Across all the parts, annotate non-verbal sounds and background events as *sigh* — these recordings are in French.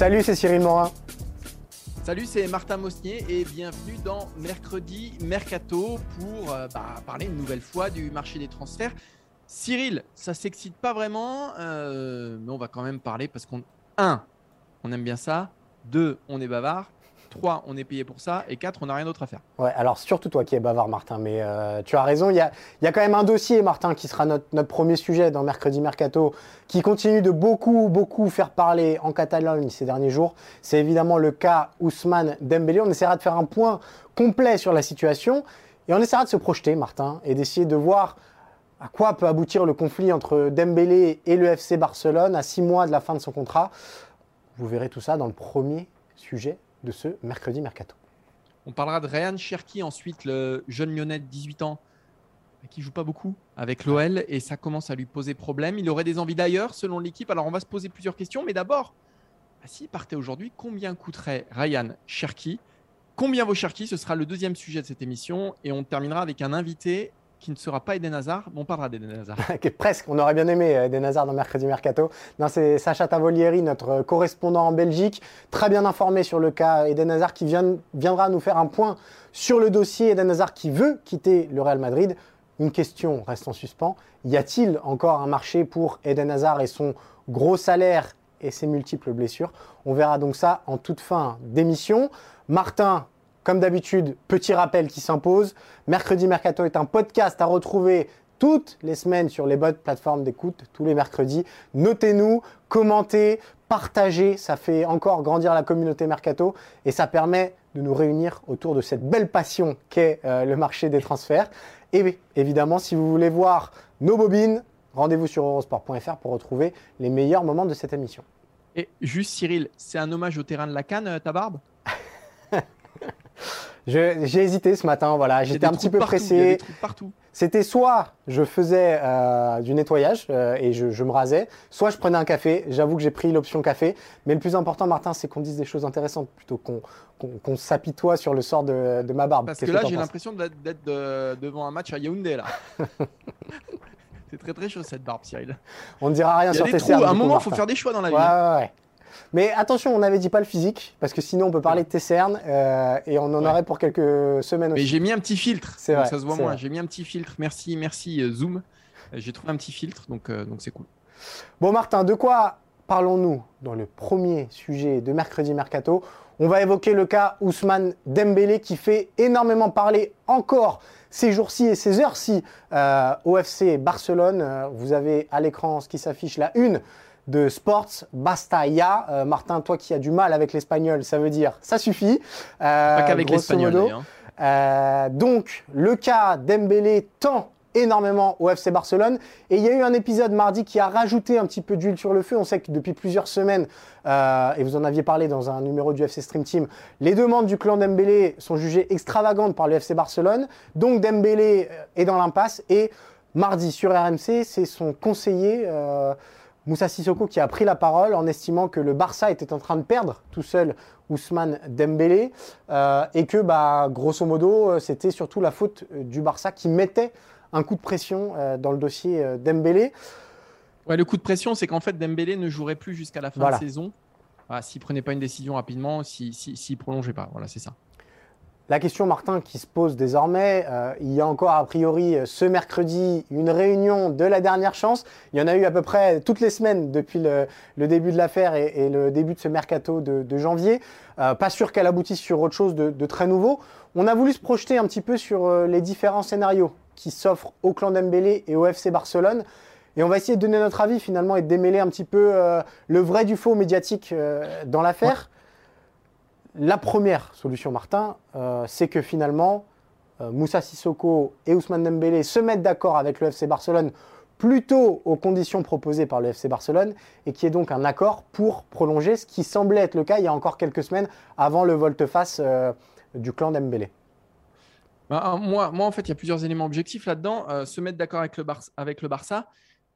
Salut, c'est Cyril Morin. Salut, c'est Martin Mosnier et bienvenue dans Mercredi Mercato pour euh, bah, parler une nouvelle fois du marché des transferts. Cyril, ça s'excite pas vraiment, euh, mais on va quand même parler parce qu'on, un, on aime bien ça, deux, on est bavard, trois, on est payé pour ça, et quatre, on n'a rien d'autre à faire. Ouais, alors surtout toi qui es bavard, Martin, mais euh, tu as raison. Il y a, y a quand même un dossier, Martin, qui sera notre, notre premier sujet dans Mercredi Mercato, qui continue de beaucoup, beaucoup faire parler en Catalogne ces derniers jours. C'est évidemment le cas Ousmane Dembélé. On essaiera de faire un point complet sur la situation et on essaiera de se projeter, Martin, et d'essayer de voir à quoi peut aboutir le conflit entre Dembélé et le FC Barcelone à six mois de la fin de son contrat. Vous verrez tout ça dans le premier sujet de ce mercredi mercato. On parlera de Ryan Cherki ensuite, le jeune lyonnais de 18 ans qui joue pas beaucoup avec l'OL et ça commence à lui poser problème. Il aurait des envies d'ailleurs selon l'équipe. Alors on va se poser plusieurs questions, mais d'abord, bah, s'il partait aujourd'hui, combien coûterait Ryan Cherki? Combien vaut Cherki? Ce sera le deuxième sujet de cette émission et on terminera avec un invité qui ne sera pas Eden Hazard, mais on parlera d'Eden Hazard. *laughs* Presque, on aurait bien aimé euh, Eden Hazard dans Mercredi Mercato. C'est Sacha Tavolieri, notre correspondant en Belgique, très bien informé sur le cas Eden Hazard, qui viendra nous faire un point sur le dossier Eden Hazard qui veut quitter le Real Madrid. Une question reste en suspens. Y a-t-il encore un marché pour Eden Hazard et son gros salaire et ses multiples blessures? On verra donc ça en toute fin d'émission. Martin, comme d'habitude, petit rappel qui s'impose. Mercredi Mercato est un podcast à retrouver toutes les semaines sur les bonnes plateformes d'écoute, tous les mercredis. Notez-nous, commentez, partagez, ça fait encore grandir la communauté Mercato et ça permet de nous réunir autour de cette belle passion qu'est euh, le marché des transferts. Et évidemment, si vous voulez voir nos bobines, rendez-vous sur eurosport.fr pour retrouver les meilleurs moments de cette émission. Et juste Cyril, c'est un hommage au terrain de la Cannes, ta barbe? *laughs* j'ai hésité ce matin, voilà, j'étais un petit peu partout, pressé. Il y a des trucs partout. C'était soit je faisais euh, du nettoyage euh, et je, je, me rasais, soit je prenais un café. J'avoue que j'ai pris l'option café. Mais le plus important, Martin, c'est qu'on dise des choses intéressantes plutôt qu'on qu qu s'apitoie sur le sort de, de ma barbe. Parce que là, j'ai l'impression d'être de, devant un match à Yaoundé là. *laughs* c'est très très chaud cette barbe, Cyril. On ne dira rien il y sur des tes trous. cernes. À un coup, moment, il faut faire des choix dans la vie. Ouais, ouais, ouais. Mais attention, on n'avait dit pas le physique, parce que sinon on peut parler de tes cernes euh, et on en Ouais. aurait pour quelques semaines Mais aussi. j'ai mis un petit filtre. C'est vrai, Ça se voit moins. J'ai mis un petit filtre. Merci, merci euh, Zoom. Euh, J'ai trouvé un petit filtre, donc euh, donc c'est cool. Bon Martin, de quoi parlons-nous dans le premier sujet de Mercredi Mercato? On va évoquer le cas Ousmane Dembélé qui fait énormément parler encore ces jours-ci et ces heures-ci euh, au FC Barcelone. Vous avez à l'écran ce qui s'affiche, la une de Sports Basta Ya. Euh, Martin, toi qui as du mal avec l'espagnol, ça veut dire ça suffit. Euh, Pas qu'avec l'espagnol. Euh, donc, le cas Dembélé tend énormément au FC Barcelone. Et il y a eu un épisode mardi qui a rajouté un petit peu d'huile sur le feu. On sait que depuis plusieurs semaines, euh, et vous en aviez parlé dans un numéro du FC Stream Team, les demandes du clan Dembélé sont jugées extravagantes par le FC Barcelone. Donc Dembélé est dans l'impasse. Et mardi sur RMC, c'est son conseiller. euh, Moussa Sissoko qui a pris la parole en estimant que le Barça était en train de perdre tout seul Ousmane Dembélé euh, et que bah, grosso modo euh, c'était surtout la faute euh, du Barça qui mettait un coup de pression euh, dans le dossier euh, Dembélé. Ouais, le coup de pression, c'est qu'en fait Dembélé ne jouerait plus jusqu'à la fin Voilà. de saison. Voilà, s'il prenait pas une décision rapidement, s'il si, s'il prolongeait pas. Voilà, c'est ça. La question, Martin, qui se pose désormais, euh, il y a encore a priori ce mercredi une réunion de la dernière chance. Il y en a eu à peu près toutes les semaines depuis le, début de l'affaire et, le début de ce mercato de, janvier. Euh, pas sûr qu'elle aboutisse sur autre chose de, très nouveau. On a voulu se projeter un petit peu sur euh, les différents scénarios qui s'offrent au clan Dembélé et au FC Barcelone. Et on va essayer de donner notre avis finalement et de démêler un petit peu le vrai du faux médiatique dans l'affaire. La première solution, Martin, euh, c'est que finalement, Moussa Sissoko et Ousmane Dembélé se mettent d'accord avec le FC Barcelone plutôt aux conditions proposées par le FC Barcelone et qui est donc un accord pour prolonger ce qui semblait être le cas il y a encore quelques semaines avant le volte-face du clan Dembélé. Bah, moi, en fait, il y a plusieurs éléments objectifs là-dedans. se mettre d'accord avec, avec le Barça,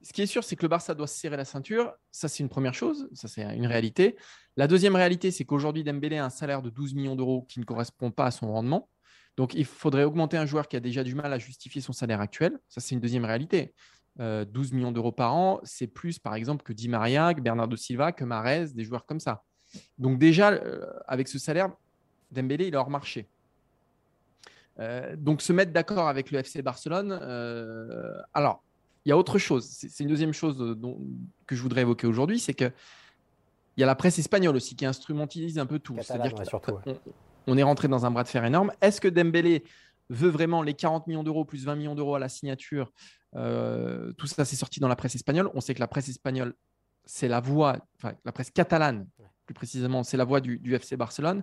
ce qui est sûr, c'est que le Barça doit se serrer la ceinture. Ça, c'est une première chose. Ça, c'est une réalité. La deuxième réalité, c'est qu'aujourd'hui, Dembélé a un salaire de 12 millions d'euros qui ne correspond pas à son rendement. Donc, il faudrait augmenter un joueur qui a déjà du mal à justifier son salaire actuel. Ça, c'est une deuxième réalité. 12 euh, millions d'euros par an, c'est plus, par exemple, que Di Maria, que Bernardo Silva, que Marez, des joueurs comme ça. Donc, déjà, euh, avec ce salaire, Dembélé, il est hors marché. Euh, donc, se mettre d'accord avec le FC Barcelone. alors, y a autre chose. C'est une deuxième chose euh, que je voudrais évoquer aujourd'hui, c'est que il y a la presse espagnole aussi qui instrumentalise un peu tout. C'est-à-dire qu'on on est rentré dans un bras de fer énorme. Est-ce que Dembélé veut vraiment les 40 millions d'euros plus 20 millions d'euros à la signature euh, Tout ça, c'est sorti dans la presse espagnole. On sait que la presse espagnole, c'est la voix, enfin la presse catalane, plus précisément, c'est la voix du, FC Barcelone.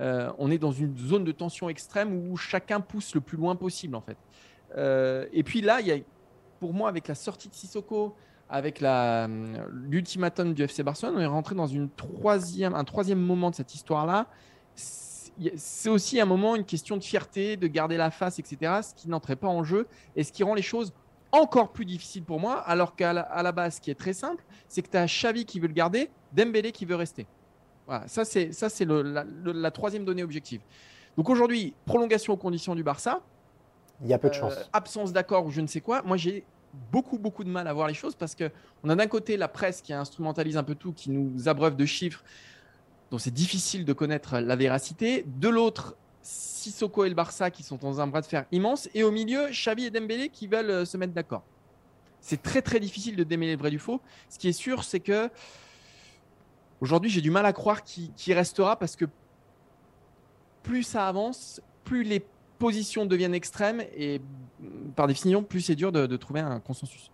Euh, on est dans une zone de tension extrême où chacun pousse le plus loin possible, en fait. et puis là, il y a pour moi, avec la sortie de Sissoko, avec l'ultimatum du FC Barcelone, on est rentré dans une troisième, un troisième moment de cette histoire-là. C'est aussi un moment, une question de fierté, de garder la face, etc., ce qui n'entrait pas en jeu et ce qui rend les choses encore plus difficiles pour moi, alors qu'à la, base, ce qui est très simple, c'est que tu as Xavi qui veut le garder, Dembélé qui veut rester. Voilà, ça c'est ça c'est la, la, troisième donnée objective. Donc aujourd'hui, prolongation aux conditions du Barça. Il y a peu de chance. Euh, absence d'accord ou je ne sais quoi. Moi, j'ai beaucoup, beaucoup de mal à voir les choses parce qu'on a d'un côté la presse qui instrumentalise un peu tout, qui nous abreuve de chiffres dont c'est difficile de connaître la véracité. De l'autre, Sissoko et le Barça qui sont dans un bras de fer immense. Et au milieu, Xavi et Dembélé qui veulent euh, se mettre d'accord. C'est très, très difficile de démêler le vrai du faux. Ce qui est sûr, c'est que aujourd'hui, j'ai du mal à croire qu'il restera parce que plus ça avance, plus les positions deviennent extrêmes et par définition, plus c'est dur de, trouver un consensus.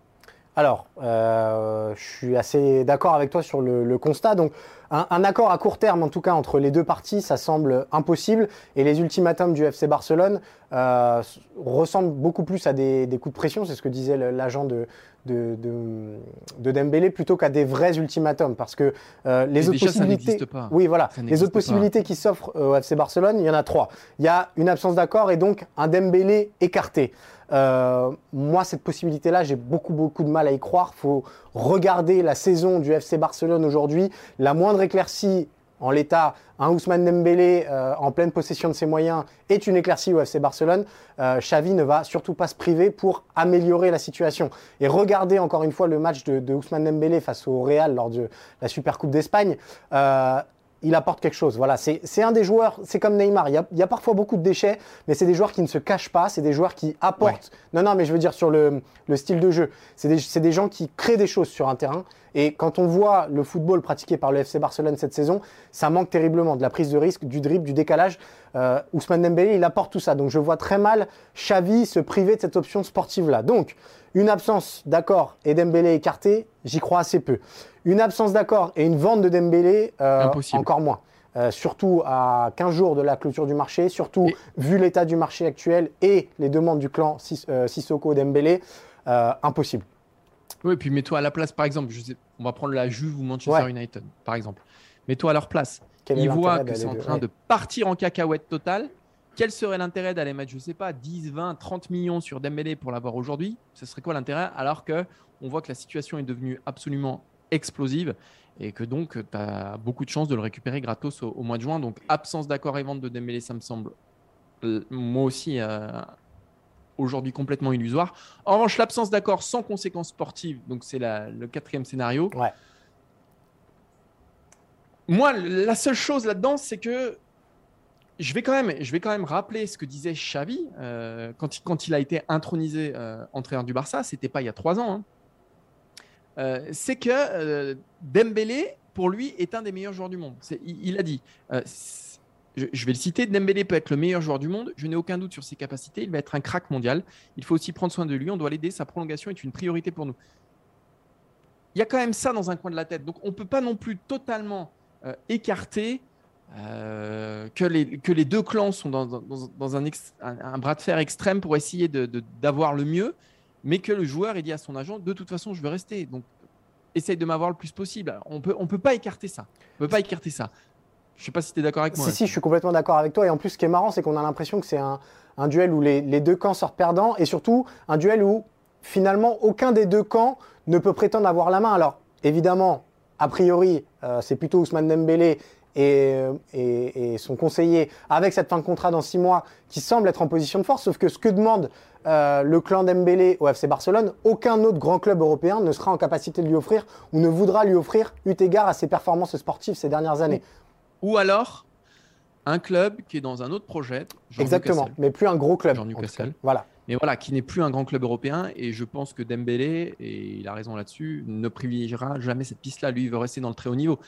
Alors, euh, je suis assez d'accord avec toi sur le, constat. Donc, un, accord à court terme, en tout cas, entre les deux parties, ça semble impossible. Et les ultimatums du FC Barcelone euh, ressemblent beaucoup plus à des coups de pression. C'est ce que disait l'agent de, de, de, Dembélé plutôt qu'à des vrais ultimatums parce que euh, les autres possibilités oui voilà. Les autres possibilités qui s'offrent au FC Barcelone il y en a trois. Il y a une absence d'accord et donc un Dembélé écarté. Euh, moi cette possibilité là j'ai beaucoup beaucoup de mal à y croire. Faut regarder la saison du FC Barcelone aujourd'hui. La moindre éclaircie en l'état, un Ousmane Dembélé euh, en pleine possession de ses moyens est une éclaircie au FC Barcelone. Euh, Xavi ne va surtout pas se priver pour améliorer la situation. Et regardez encore une fois le match de, Ousmane Dembélé face au Real lors de la Super Coupe d'Espagne. Euh, il apporte quelque chose. Voilà, c'est un des joueurs, c'est comme Neymar. Il y, a, parfois beaucoup de déchets, mais c'est des joueurs qui ne se cachent pas. C'est des joueurs qui apportent. Non, non, mais je veux dire sur le, style de jeu. C'est des, des, gens qui créent des choses sur un terrain. Et quand on voit le football pratiqué par le FC Barcelone cette saison, ça manque terriblement de la prise de risque, du dribble, du décalage. Euh, Ousmane Dembélé, il apporte tout ça. Donc je vois très mal Xavi se priver de cette option sportive-là. Donc une absence d'accord et Dembélé écarté, j'y crois assez peu. Une absence d'accord et une vente de Dembélé, euh, encore moins. Euh, surtout à 15 jours de la clôture du marché, surtout vu l'état du marché actuel et les demandes du clan Sissoko-Dembélé, impossible. Oui, puis mets-toi à la place, par exemple, je sais, on va prendre la Juve ou Manchester United, par exemple. Mets-toi à leur place. Ils voient que c'est en train de partir en cacahuète totale. Quel serait l'intérêt d'aller mettre, je ne sais pas, 10, 20, 30 millions sur Dembélé pour l'avoir aujourd'hui? Ce serait quoi l'intérêt Alors que on voit que la situation est devenue absolument explosive et que donc tu as beaucoup de chances de le récupérer gratos au, mois de juin? Donc absence d'accord et vente de Dembélé, ça me semble euh, moi aussi euh, aujourd'hui complètement illusoire. En revanche, l'absence d'accord sans conséquences sportives, donc c'est le quatrième scénario. Ouais. Moi, la seule chose là-dedans, c'est que je vais, quand même, je vais quand même rappeler ce que disait Xavi euh, quand, il, a été intronisé euh, entraîneur du Barça, c'était pas il y a trois ans. Hein. Euh, c'est que Dembélé, pour lui, est un des meilleurs joueurs du monde. Il, a dit je, vais le citer, Dembélé peut être le meilleur joueur du monde, je n'ai aucun doute sur ses capacités, il va être un crack mondial, il faut aussi prendre soin de lui, on doit l'aider, sa prolongation est une priorité pour nous. Il y a quand même ça dans un coin de la tête, donc on ne peut pas non plus totalement euh, que, les, que les deux clans sont dans, dans, un, un, bras de fer extrême pour essayer d'avoir de, le mieux, mais que le joueur ait dit à son agent de toute façon, je veux rester. Donc, essaye de m'avoir le plus possible. On peut, on peut pas écarter ça. On peut pas écarter ça. Je sais pas si tu es d'accord avec moi. Si, si, je suis complètement d'accord avec toi. Et en plus, ce qui est marrant, c'est qu'on a l'impression que c'est un, un, duel où les, les, deux camps sortent perdants et surtout un duel où finalement aucun des deux camps ne peut prétendre avoir la main. Alors, évidemment, a priori, euh, c'est plutôt Ousmane Dembélé et, et, et, son conseiller avec cette fin de contrat dans six mois qui semble être en position de force. Sauf que ce que demande euh, le clan Dembélé au FC Barcelone, aucun autre grand club européen ne sera en capacité de lui offrir ou ne voudra lui offrir eu égard à ses performances sportives ces dernières années. Ou alors un club qui est dans un autre projet. Exactement, mais plus un gros club. Jean Newcastle. Voilà. Mais voilà, qui n'est plus un grand club européen. Et je pense que Dembélé, et il a raison là-dessus, ne privilégiera jamais cette piste-là. Lui, il veut rester dans le très haut niveau.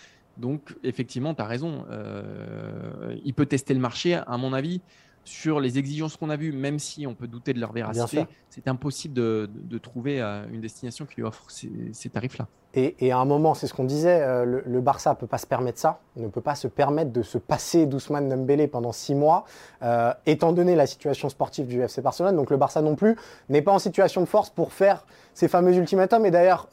Donc, effectivement, tu as raison. Euh, il peut tester le marché, à mon avis sur les exigences qu'on a vues, même si on peut douter de leur véracité, c'est impossible de, trouver euh, une destination qui lui offre ces, tarifs-là. Et, à un moment, c'est ce qu'on disait, euh, le, Barça ne peut pas se permettre ça, ne peut pas se permettre de se passer d'Ousmane Dembélé pendant six mois, euh, étant donné la situation sportive du FC Barcelone. Donc le Barça non plus n'est pas en situation de force pour faire ces fameux ultimatums. Et d'ailleurs,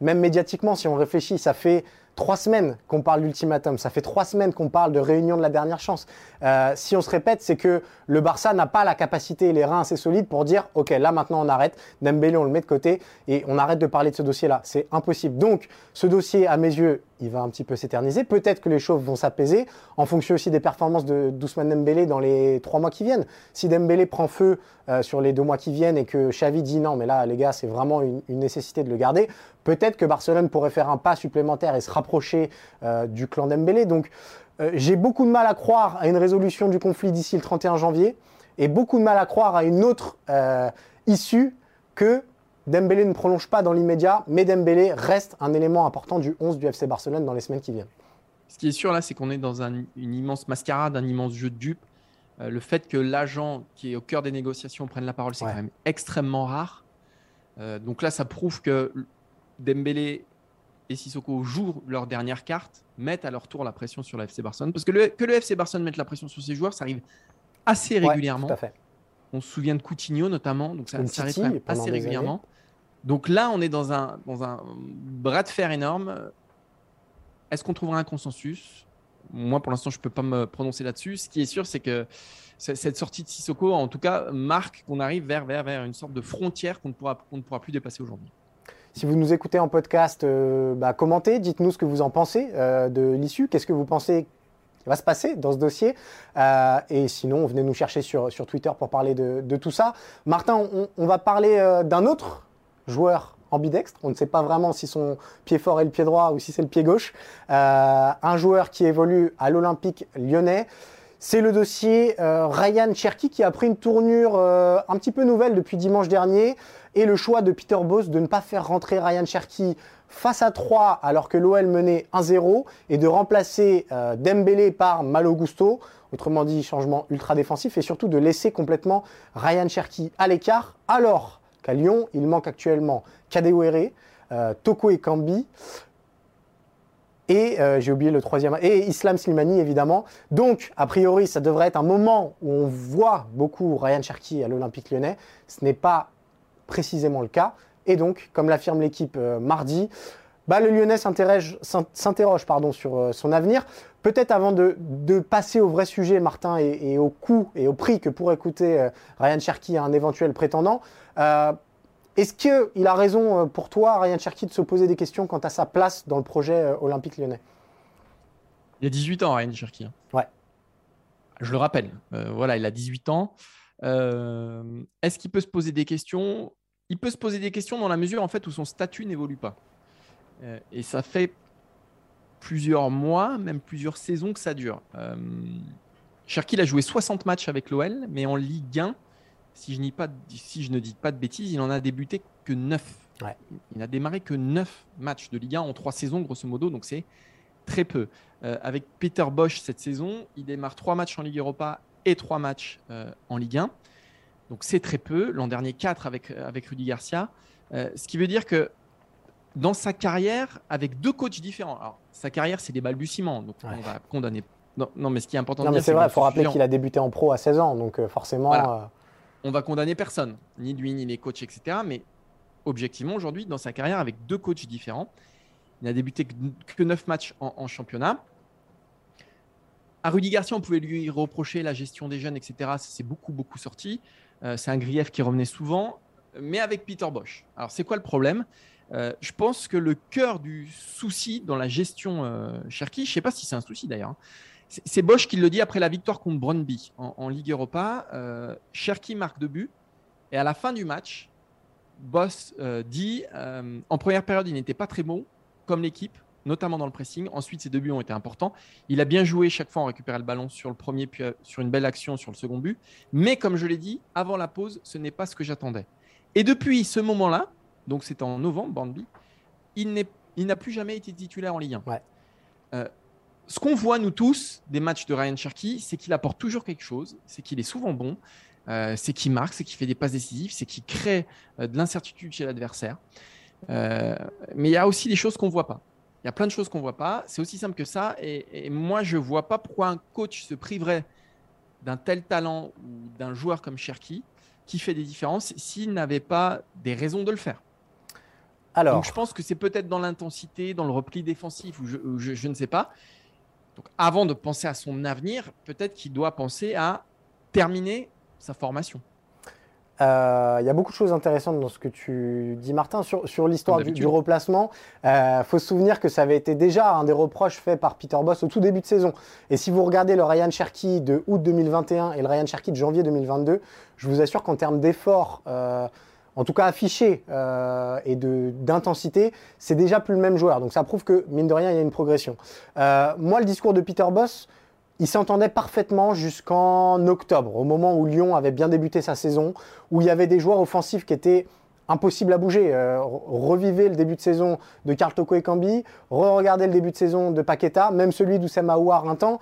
même médiatiquement, si on réfléchit, ça fait trois semaines qu'on parle d'ultimatum, ça fait trois semaines qu'on parle de réunion de la dernière chance. Euh, si on se répète, c'est que le Barça n'a pas la capacité les reins assez solides pour dire ok là maintenant on arrête, Dembélé on le met de côté et on arrête de parler de ce dossier-là. C'est impossible. Donc ce dossier à mes yeux il va un petit peu s'éterniser. Peut-être que les choses vont s'apaiser en fonction aussi des performances de d'Ousmane Dembélé dans les trois mois qui viennent. Si Dembélé prend feu euh, sur les deux mois qui viennent et que Xavi dit non mais là les gars c'est vraiment une, nécessité de le garder, peut-être que Barcelone pourrait faire un pas supplémentaire et se rapprocher euh, du clan Dembélé. Donc euh, j'ai beaucoup de mal à croire à une résolution du conflit d'ici le 31 janvier et beaucoup de mal à croire à une autre issue que Dembélé ne prolonge pas dans l'immédiat, mais Dembélé reste un élément important du 11 du FC Barcelone dans les semaines qui viennent. Ce qui est sûr là, c'est qu'on est dans une immense mascarade, un immense jeu de dupes. Euh, le fait que l'agent qui est au cœur des négociations prenne la parole, c'est quand même extrêmement rare. Euh, donc là, ça prouve que Dembélé et Sissoko jouent leur dernière carte, mettent à leur tour la pression sur le FC Barcelone. Parce que le, que le FC Barcelone mette la pression sur ses joueurs, ça arrive assez régulièrement. tout à fait. On se souvient de Coutinho notamment, donc ça, arrive assez régulièrement. Donc là, on est dans un, bras de fer énorme. Est-ce qu'on trouvera un consensus? Moi, pour l'instant, je ne peux pas me prononcer là-dessus. Ce qui est sûr, c'est que cette sortie de Sissoko, en tout cas, marque qu'on arrive vers, vers, vers une sorte de frontière qu'on ne pourra, ne pourra plus dépasser aujourd'hui. Si vous nous écoutez en podcast, euh, bah, commentez, dites-nous ce que vous en pensez euh, de l'issue. Qu'est-ce que vous pensez va se passer dans ce dossier? Euh, et sinon, venez nous chercher sur, sur Twitter pour parler de, tout ça. Martin, on va parler d'un autre joueur ambidextre. On ne sait pas vraiment si son pied fort est le pied droit ou si c'est le pied gauche. Euh, un joueur qui évolue à l'Olympique lyonnais. C'est le dossier euh, Ryan Cherky qui a pris une tournure euh, un petit peu nouvelle depuis dimanche dernier et le choix de Peter Boss de ne pas faire rentrer Ryan Cherky face à 3 alors que l'OL menait 1-0 et de remplacer Dembélé par Malo Gusto, autrement dit changement ultra défensif et surtout de laisser complètement Ryan Cherky à l'écart alors qu'à Lyon, il manque actuellement Kadewere, euh, Toko et euh, j'ai oublié le troisième, et Islam Slimani évidemment. Donc, a priori, ça devrait être un moment où on voit beaucoup Ryan Cherki à l'Olympique lyonnais. Ce n'est pas précisément le cas. Et donc, comme l'affirme l'équipe euh, mardi, bah, le Lyonnais s'interroge sur euh, son avenir. Peut-être avant de, passer au vrai sujet, Martin, et, au coût et au prix que pourrait coûter Ryan Cherki à un éventuel prétendant, euh, est-ce qu'il a raison euh, pour toi, Ryan Cherky, de se poser des questions quant à sa place dans le projet euh, olympique lyonnais? Il a 18 ans, Ryan Cherky. Hein. Ouais. Je le rappelle. voilà, il a 18 ans. Est-ce qu'il peut se poser des questions? Il peut se poser des questions dans la mesure en fait où son statut n'évolue pas. et ça fait plusieurs mois, même plusieurs saisons que ça dure. Cherky a joué 60 matchs avec l'OL, mais en Ligue 1, si je, pas, si je ne dis pas de bêtises, il en a débuté que 9. Il n'a démarré que 9 matchs de Ligue 1 en 3 saisons, grosso modo, donc c'est très peu. Euh, avec Peter Bosch cette saison, il démarre 3 matchs en Ligue Europa et 3 matchs euh, en Ligue 1. Donc c'est très peu. L'an dernier, 4 avec, avec Rudy Garcia. Euh, ce qui veut dire que dans sa carrière, avec deux coachs différents, alors sa carrière, c'est des balbutiements, donc on va condamner Non, non, mais ce qui est important non, de mais dire, c'est vrai, il faut rappeler qu'il a débuté en pro à 16 ans, donc euh, forcément. Voilà. On va condamner personne, ni lui, ni les coachs, etc. Mais objectivement, aujourd'hui, dans sa carrière, avec deux coachs différents, il n'a débuté que, 9 matchs en, en championnat. À Rudy Garcia, on pouvait lui reprocher la gestion des jeunes, etc. Ça s'est beaucoup, beaucoup sorti. Euh, c'est un grief qui revenait souvent, mais avec Peter Bosch. Alors, c'est quoi le problème? Euh, Je pense que le cœur du souci dans la gestion euh, Cherki, je ne sais pas si c'est un souci d'ailleurs, hein, c'est- c'est Bosch qui le dit après la victoire contre Brøndby en, en Ligue Europa. Euh, Cherki marque deux buts et à la fin du match, Boss euh, dit euh, en première période, il n'était pas très bon comme l'équipe, notamment dans le pressing. Ensuite, ses deux buts ont été importants. Il a bien joué chaque fois, on récupérait le ballon sur le premier, puis euh, sur une belle action sur le second but. Mais comme je l'ai dit, avant la pause, ce n'est pas ce que j'attendais. Et depuis ce moment-là, donc c'était en novembre, Brøndby, il n'a plus jamais été titulaire en Ligue 1. Ouais. Ce qu'on voit, nous tous, des matchs de Ryan Cherky, c'est qu'il apporte toujours quelque chose, c'est qu'il est souvent bon, euh, c'est qu'il marque, c'est qu'il fait des passes décisives, c'est qu'il crée euh, de l'incertitude chez l'adversaire. Euh, mais il y a aussi des choses qu'on ne voit pas. Il y a plein de choses qu'on ne voit pas. C'est aussi simple que ça. Et, et moi, je ne vois pas pourquoi un coach se priverait d'un tel talent ou d'un joueur comme Cherky qui fait des différences s'il n'avait pas des raisons de le faire. Alors, Donc je pense que c'est peut-être dans l'intensité, dans le repli défensif, ou je, ou je- je ne sais pas. Donc avant de penser à son avenir, peut-être qu'il doit penser à terminer sa formation. Euh, Il y a beaucoup de choses intéressantes dans ce que tu dis, Martin, sur, sur l'histoire du, replacement. Il faut se souvenir que ça avait été déjà un des reproches faits par Peter Boss au tout début de saison. Et si vous regardez le Ryan Cherky de août 2021 et le Ryan Cherky de janvier 2022, je vous assure qu'en termes d'efforts, euh, en tout cas affichés euh, et d'intensité, c'est déjà plus le même joueur. Donc ça prouve que, mine de rien, il y a une progression. Euh, moi, le discours de Peter Boss, il s'entendait parfaitement jusqu'en octobre, au moment où Lyon avait bien débuté sa saison, où il y avait des joueurs offensifs qui étaient impossibles à bouger. Euh, re- revivez le début de saison de Karl Toko et Cambi, re-regardez le début de saison de Paqueta, même celui d'Oussem Aouar un temps.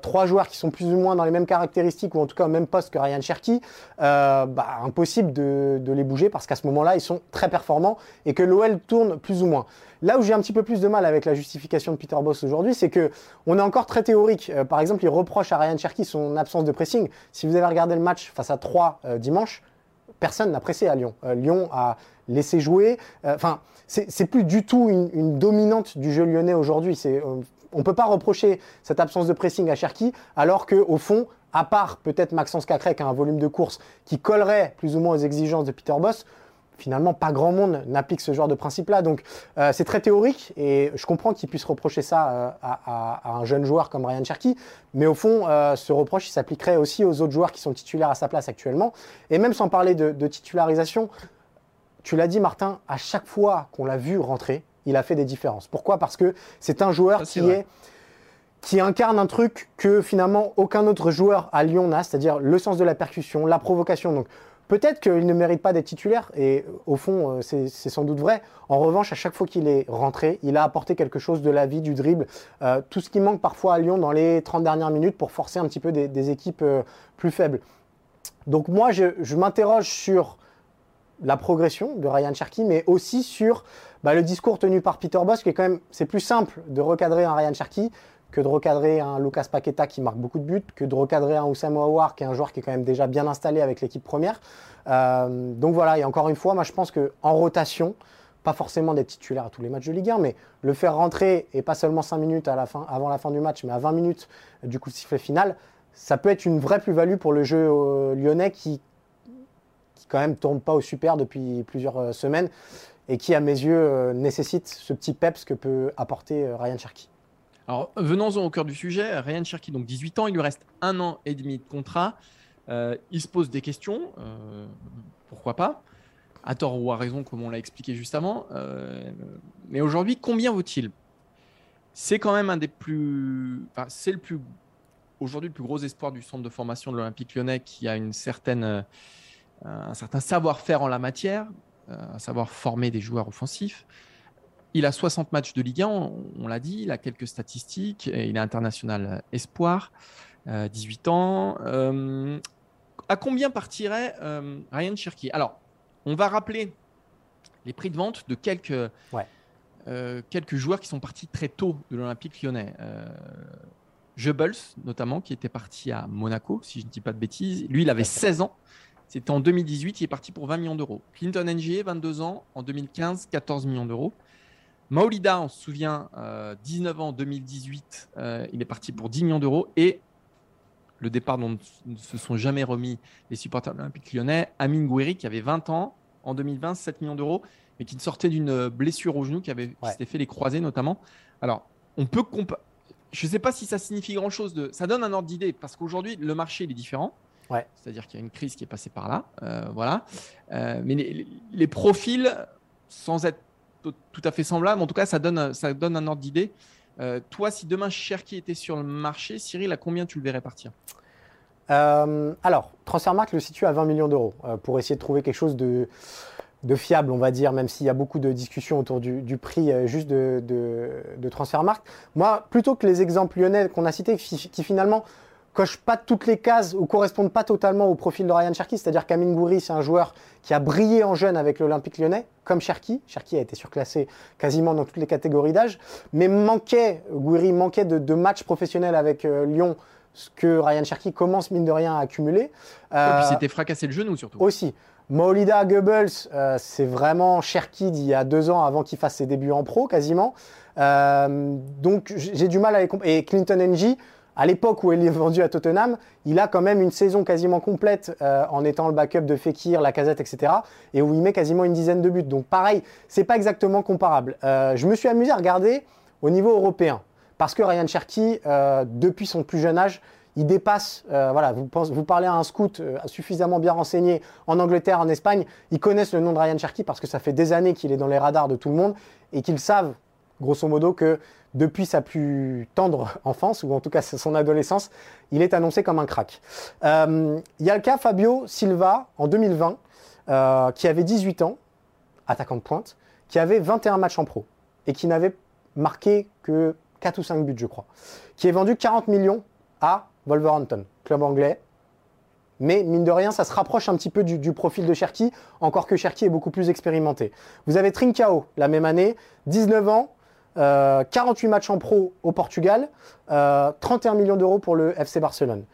Trois joueurs qui sont plus ou moins dans les mêmes caractéristiques, ou en tout cas au même poste que Ryan Cherky. Euh, bah, impossible de, de les bouger parce qu'à ce moment-là, ils sont très performants et que l'OL tourne plus ou moins. Là où j'ai un petit peu plus de mal avec la justification de Peter Boss aujourd'hui, c'est que on est encore très théorique. Euh, par exemple, il reproche à Ryan Cherky son absence de pressing. Si vous avez regardé le match face à 3 dimanche, personne n'a pressé à Lyon. Euh, Lyon a laissé jouer. Euh, Enfin, c'est plus du tout une, dominante du jeu lyonnais aujourd'hui. Euh, on ne peut pas reprocher cette absence de pressing à Cherky, alors qu'au fond, à part peut-être Maxence Cacré qui a un volume de course qui collerait plus ou moins aux exigences de Peter Boss, finalement, pas grand monde n'applique ce genre de principe-là. Donc, euh, c'est très théorique et je comprends qu'il puisse reprocher ça euh, à, à- à un jeune joueur comme Ryan Cherky. Mais au fond, euh, ce reproche, il s'appliquerait aussi aux autres joueurs qui sont titulaires à sa place actuellement. Et même sans parler de, de titularisation, tu l'as dit, Martin, à chaque fois qu'on l'a vu rentrer, il a fait des différences. Pourquoi? Parce que c'est un joueur Ça, qui vrai. est qui incarne un truc que finalement aucun autre joueur à Lyon n'a, c'est-à-dire le sens de la percussion, la provocation. Donc peut-être qu'il ne mérite pas d'être titulaire, et euh, au fond euh, c'est sans doute vrai. En revanche, à chaque fois qu'il est rentré, il a apporté quelque chose de la vie, du dribble, euh, tout ce qui manque parfois à Lyon dans les 30 dernières minutes pour forcer un petit peu des, équipes plus faibles. Donc moi, je, je m'interroge sur la progression de Ryan Cherky, mais aussi sur bah, le discours tenu par Peter Boss, qui est quand même, c'est plus simple de recadrer un Ryan Cherky que de recadrer un Lucas Paqueta qui marque beaucoup de buts, que de recadrer un Oussam Aouar qui est un joueur qui est quand même déjà bien installé avec l'équipe première. Euh, donc voilà, et encore une fois, moi je pense qu'en rotation, pas forcément d'être titulaire à tous les matchs de Ligue 1, mais le faire rentrer, et pas seulement 5 minutes avant la fin du match, mais à 20 minutes du coup de sifflet final, ça peut être une vraie plus-value pour le jeu euh, lyonnais qui, quand même tourne pas au super depuis plusieurs euh, semaines et qui, à mes yeux, euh, nécessite ce petit peps que peut apporter euh, Ryan Cherky. Alors, venons-en au cœur du sujet. Ryan Cherky, donc 18 ans, il lui reste un an et demi de contrat. Euh, il se pose des questions. euh, pourquoi pas À tort ou à raison, comme on l'a expliqué juste avant. Euh, mais aujourd'hui, combien vaut-il? C'est quand même un des plus. Enfin, c'est le plus. Aujourd'hui, le plus gros espoir du centre de formation de l'Olympique lyonnais qui a une certaine, un certain savoir-faire en la matière, à savoir former des joueurs offensifs. Il a 60 matchs de Ligue 1, on, on l'a dit, il a quelques statistiques, et il est international espoir, euh, 18 ans. Euh, à combien partirait euh, Ryan Cherky Alors, on va rappeler les prix de vente de quelques, Ouais. euh, quelques joueurs qui sont partis très tôt de l'Olympique lyonnais. Euh, Jebels, notamment, qui était parti à Monaco, si je ne dis pas de bêtises. Lui, il avait 16 ans. C'était en 2018, il est parti pour 20 millions d'euros. Clinton NGA, 22 ans, en 2015, 14 millions d'euros. Maolida, on se souvient, 19 ans en 2018, il est parti pour 10 millions d'euros. Et le départ dont ne se sont jamais remis les supporters de l'Olympique lyonnais, Amin Gouiri, qui avait 20 ans en 2020, 7 millions d'euros, mais qui sortait d'une blessure au genou, qui, avait, s'était fait les croisés notamment. Alors, on peut Je ne sais pas si ça signifie grand-chose. De... Ça donne un ordre d'idée, parce qu'aujourd'hui, le marché il est différent. Ouais. C'est-à-dire qu'il y a une crise qui est passée par là. Euh, voilà. Euh, mais les, profils, sans être tout à fait semblables, en tout cas, ça donne, un ordre d'idée. Euh, toi, si demain Cherki était sur le marché, Cyril, à combien tu le verrais partir? Euh, Alors, Transfermarkt le situe à 20 millions d'euros euh, pour essayer de trouver quelque chose de, fiable, on va dire, même s'il y a beaucoup de discussions autour du, prix juste de, de, de. Moi, plutôt que les exemples lyonnais qu'on a cités, qui finalement coche pas toutes les cases ou correspondent pas totalement au profil de Ryan Cherki. C'est-à-dire qu'Amin Gouiri, c'est un joueur qui a brillé en jeune avec l'Olympique lyonnais, comme Cherki. Cherki a été surclassé quasiment dans toutes les catégories d'âge, mais manquait, Gouiri manquait de, matchs professionnels avec euh, Lyon, ce que Ryan Cherki commence mine de rien à accumuler. Et puis euh, c'était fracassé le genou surtout. Aussi. Maolida Goebbels, euh, c'est vraiment Cherki d'il y a deux ans avant qu'il fasse ses débuts en pro quasiment. donc j'ai du mal à les Et Clinton NG, à l'époque où il est vendu à Tottenham, il a quand même une saison quasiment complète euh, en étant le backup de Fekir, Lacazette, etc. Et où il met quasiment une dizaine de buts. Donc pareil, c'est pas exactement comparable. Euh, je me suis amusé à regarder au niveau européen. Parce que Ryan Cherky, euh, depuis son plus jeune âge, il dépasse, voilà, vous, vous, parlez à un scout suffisamment bien renseigné en Angleterre, en Espagne, ils connaissent le nom de Ryan Cherky parce que ça fait des années qu'il est dans les radars de tout le monde et qu'ils savent, grosso modo, que depuis sa plus tendre enfance, ou en tout cas son adolescence, il est annoncé comme un crack. Euh, il y a le cas Fabio Silva en 2020, euh, qui avait 18 ans, attaquant de pointe, qui avait 21 matchs en pro et qui n'avait marqué que 4 ou 5 buts, je crois, qui est vendu 40 millions à Wolverhampton, club anglais. Mais mine de rien, ça se rapproche un petit peu du, profil de Cherki, encore que Cherki est beaucoup plus expérimenté. Vous avez Trincao, la même année, 19 ans, 48 euh, matchs en pro au Portugal, 31 euh, millions d'euros pour le FC Barcelone.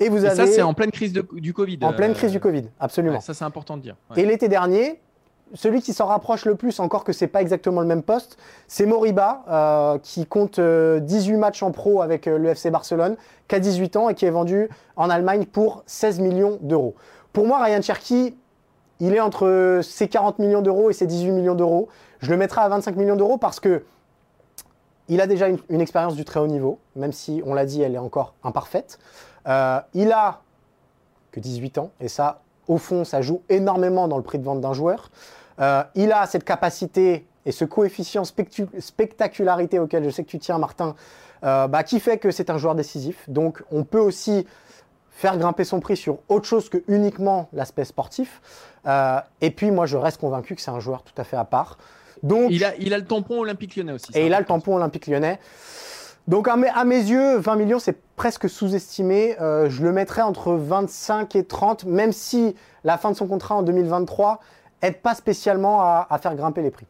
Et vous avez... ça, c'est en pleine crise du Covid. En pleine crise du Covid, absolument. ça, c'est important de dire. Et l'été dernier, celui qui s'en rapproche le plus, encore que c'est pas exactement le même poste, c'est Moriba, euh, qui compte 18 matchs en pro avec le FC Barcelone, qui a 18 ans et qui est vendu en Allemagne pour 16 millions d'euros. Pour moi, Ryan Cherky, il est entre ses 40 millions d'euros et ses 18 millions d'euros. Je le mettrai à 25 millions d'euros parce que il a déjà une, expérience du très haut niveau, même si, on l'a dit, elle est encore imparfaite. Euh, il a que 18 ans, et ça, au fond, ça joue énormément dans le prix de vente d'un joueur. Euh, il a cette capacité et ce coefficient spectacularité auquel je sais que tu tiens, Martin, euh, bah, qui fait que c'est un joueur décisif. Donc, on peut aussi faire grimper son prix sur autre chose que uniquement l'aspect sportif. et puis, moi, je reste convaincu que c'est un joueur tout à fait à part il a, il a le tampon olympique lyonnais aussi. Et il a le tampon olympique lyonnais. Donc à mes, yeux, 20 millions, c'est presque sous-estimé. Euh, je le mettrais entre 25 et 30, même si la fin de son contrat en 2023 aide pas spécialement à, faire grimper les prix.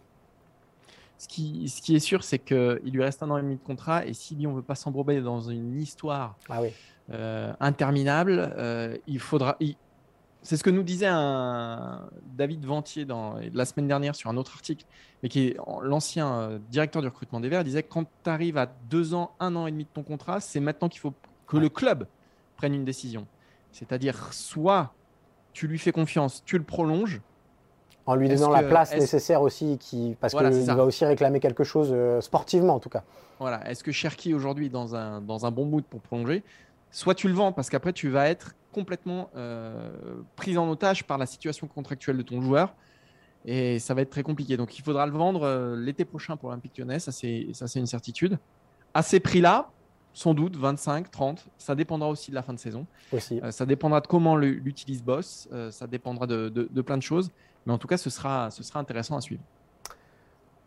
Ce qui, ce qui est sûr, c'est qu'il lui reste un an et demi de contrat, et si on ne veut pas s'embrober dans une histoire ah oui. Euh, interminable, euh, il faudra, c'est ce que nous disait un David Ventier dans, la semaine dernière sur un autre article, mais qui est l'ancien euh, directeur du recrutement des Verts. Il disait que quand tu arrives à deux ans, un an et demi de ton contrat, c'est maintenant qu'il faut que le club prenne une décision. C'est-à-dire, soit tu lui fais confiance, tu le prolonges. En lui donnant la place nécessaire aussi, qui, parce qu'il va aussi réclamer quelque chose euh, sportivement en tout cas. Voilà. Est-ce que Cherki aujourd'hui dans un, dans un bon mood pour prolonger? Soit tu le vends parce qu'après tu vas être complètement euh, prise en otage par la situation contractuelle de ton joueur. Et ça va être très compliqué. Donc il faudra le vendre euh, l'été prochain pour l'Olympique lyonnais, ça c'est une certitude. À ces prix-là, sans doute 25, 30, ça dépendra aussi de la fin de saison. Aussi. Euh, ça dépendra de comment l'utilise Boss, ça dépendra de, de, plein de choses. Mais en tout cas, ce sera, ce sera intéressant à suivre.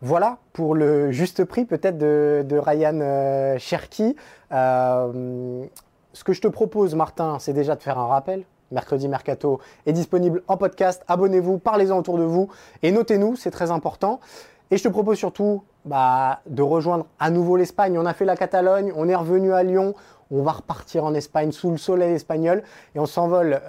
Voilà pour le juste prix peut-être de, de, Ryan Cherky ce que je te propose, Martin, c'est déjà de faire un rappel. Mercredi Mercato est disponible en podcast. Abonnez-vous, parlez-en autour de vous et notez-nous, c'est très important. Et je te propose surtout bah, de rejoindre à nouveau l'Espagne. On a fait la Catalogne, on est revenu à Lyon, On va repartir en Espagne sous le soleil espagnol et on s'envole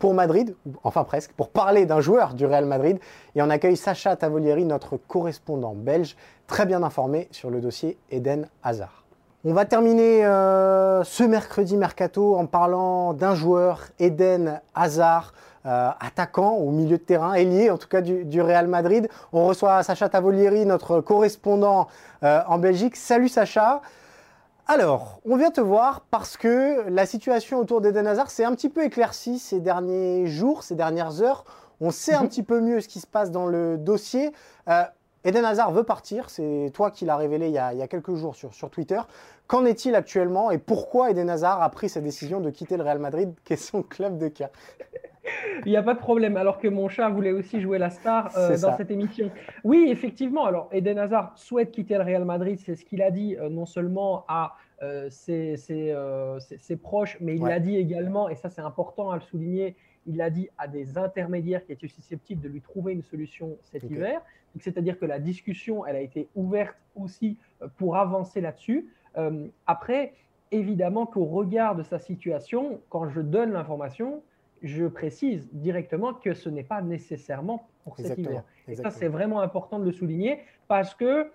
pour Madrid, enfin presque, pour parler d'un joueur du Real Madrid. Et on accueille Sacha Tavolieri, notre correspondant belge, très bien informé sur le dossier Eden Hazard. On va terminer ce mercredi mercato en parlant d'un joueur, Eden Hazard. Euh, attaquant au milieu de terrain, ailier en tout cas du, Real Madrid. On reçoit Sacha Tavolieri, notre correspondant euh, en Belgique. Salut Sacha. Alors, on vient te voir parce que la situation autour d'Eden Hazard s'est un petit peu éclaircie ces derniers jours, ces dernières heures. On sait un mhm. petit peu mieux ce qui se passe dans le dossier. Eden Hazard veut partir, c'est toi qui l'as révélé il y, a, quelques jours sur, sur Twitter. Qu'en est-il actuellement et pourquoi Eden Hazard a pris cette décision de quitter le Real Madrid, qui est son club de cœur il n'y a pas de problème, alors que mon chat voulait aussi jouer la star euh, dans cette émission. Oui, effectivement. Alors, Eden Hazard souhaite quitter le Real Madrid, c'est ce qu'il a dit euh, non seulement à euh, ses, proches, mais il l'a dit également, et ça c'est important à le souligner, il l'a dit à des intermédiaires qui étaient susceptibles de lui trouver une solution cet hiver. C'est-à-dire que la discussion, elle a été ouverte aussi pour avancer là-dessus. après, évidemment qu'au regard de sa situation, quand je donne l'information, je précise directement que ce n'est pas nécessairement pour cet hiver. Et ça, c'est vraiment important de le souligner parce que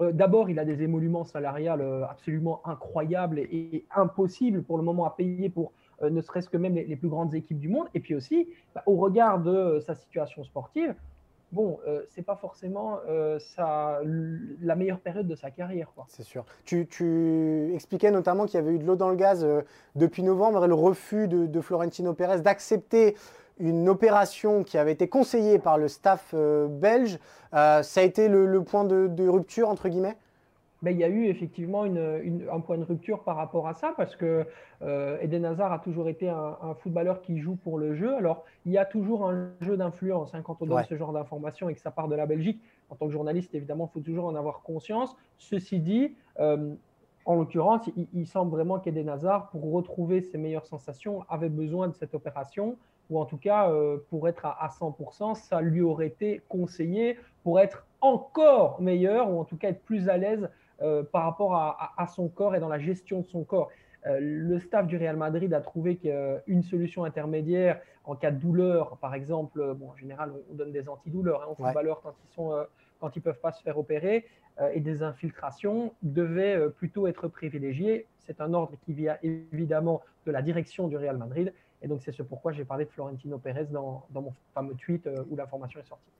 euh, d'abord, il a des émoluments salariales euh, absolument incroyables et, impossibles pour le moment à payer pour euh, ne serait-ce que même les, plus grandes équipes du monde. Et puis aussi, bah, au regard de sa situation sportive, bon, euh, c'est pas forcément euh, la meilleure période de sa carrière. C'est sûr. Tu, expliquais notamment qu'il y avait eu de l'eau dans le gaz euh, depuis novembre et le refus de, Florentino Pérez d'accepter une opération qui avait été conseillée par le staff belge. ça a été le, point de rupture, entre guillemets? Ben, il y a eu effectivement un point de rupture par rapport à ça parce que euh, Eden Hazard a toujours été un, footballeur qui joue pour le jeu. Alors, il y a toujours un jeu d'influence hein, quand on donne ce genre d'informations et que ça part de la Belgique. En tant que journaliste, évidemment, il faut toujours en avoir conscience. Ceci dit, euh, en l'occurrence, il, semble vraiment qu'Eden Hazard, pour retrouver ses meilleures sensations, avait besoin de cette opération ou en tout cas, euh, pour être à, à 100%, ça lui aurait été conseillé pour être encore meilleur ou en tout cas être plus à l'aise euh, par rapport à, son corps et dans la gestion de son corps. Euh, le staff du Real Madrid a trouvé qu'une solution intermédiaire en cas de douleur, par exemple, bon, en général, on donne des antidouleurs hein, aux footballeurs quand ils sont euh, quand ils peuvent pas se faire opérer, et des infiltrations devaient plutôt être privilégiées. C'est un ordre qui vient évidemment de la direction du Real Madrid et donc, c'est ce pourquoi j'ai parlé de Florentino Pérez dans, mon fameux tweet euh, où l'information est sortie.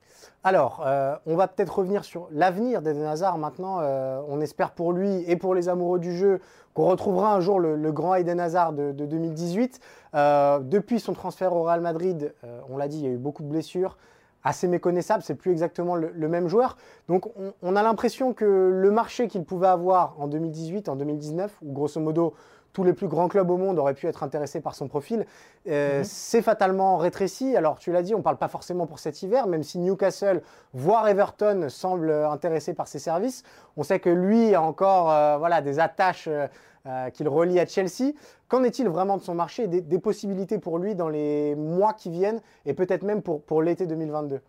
Alors, euh, on va peut-être revenir sur l'avenir d'Eden Hazard maintenant. Euh, on espère pour lui et pour les amoureux du jeu qu'on retrouvera un jour le, grand Eden Hazard de, 2018. depuis son transfert au Real Madrid, on l'a dit, il y a eu beaucoup de blessures assez méconnaissable, c'est plus exactement le, même joueur. Donc on, a l'impression que le marché qu'il pouvait avoir en 2018, en 2019, où grosso modo tous les plus grands clubs au monde auraient pu être intéressés par son profil. Euh, mhm. C'est fatalement rétréci. Alors, tu l'as dit, on ne parle pas forcément pour cet hiver, même si Newcastle, voire Everton, semblent intéressés par ses services. On sait que lui a encore euh, voilà, des attaches euh, qu'il relie à Chelsea. Qu'en est-il vraiment de son marché des, des, possibilités pour lui dans les mois qui viennent et peut-être même pour, pour l'été 2022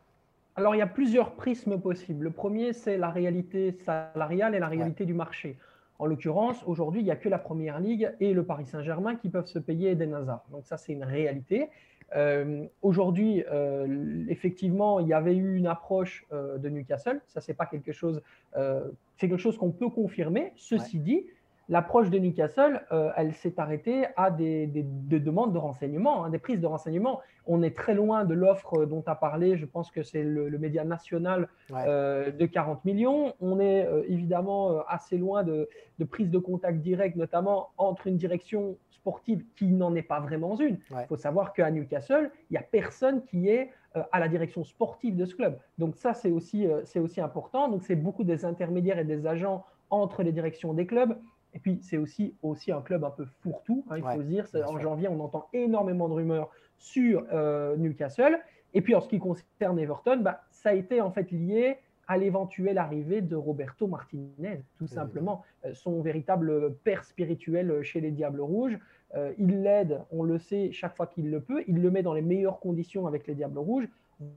alors, il y a plusieurs prismes possibles. Le premier, c'est la réalité salariale et la réalité du marché. En l'occurrence, aujourd'hui, il n'y a que la Première Ligue et le Paris Saint-Germain qui peuvent se payer Eden Hazard. Donc ça, c'est une réalité. Euh, aujourd'hui, euh, effectivement, il y avait eu une approche euh, de Newcastle. Ça, c'est pas quelque chose, c'est quelque chose qu'on peut confirmer. Ceci dit, l'approche de Newcastle, euh, elle s'est arrêtée à des, demandes de renseignements, hein, des prises de renseignements. On est très loin de l'offre dont tu as parlé, je pense que c'est le, média national euh, de 40 millions. On est euh, évidemment assez loin de, de prise de contact direct, notamment entre une direction sportive qui n'en est pas vraiment une. Il faut savoir qu'à Newcastle, il n'y a personne qui est à la direction sportive de ce club. Donc ça, c'est aussi, c'est aussi important. Donc c'est beaucoup des intermédiaires et des agents entre les directions des clubs et puis, c'est aussi, aussi un club un peu fourre-tout, hein, il faut se dire. En janvier, on entend énormément de rumeurs sur euh, Newcastle. Et puis, en ce qui concerne Everton, bah, ça a été en fait lié à l'éventuelle arrivée de Roberto Martinez, tout simplement, euh, son véritable père spirituel chez les Diables Rouges. Euh, il l'aide, on le sait, chaque fois qu'il le peut. Il le met dans les meilleures conditions avec les Diables Rouges.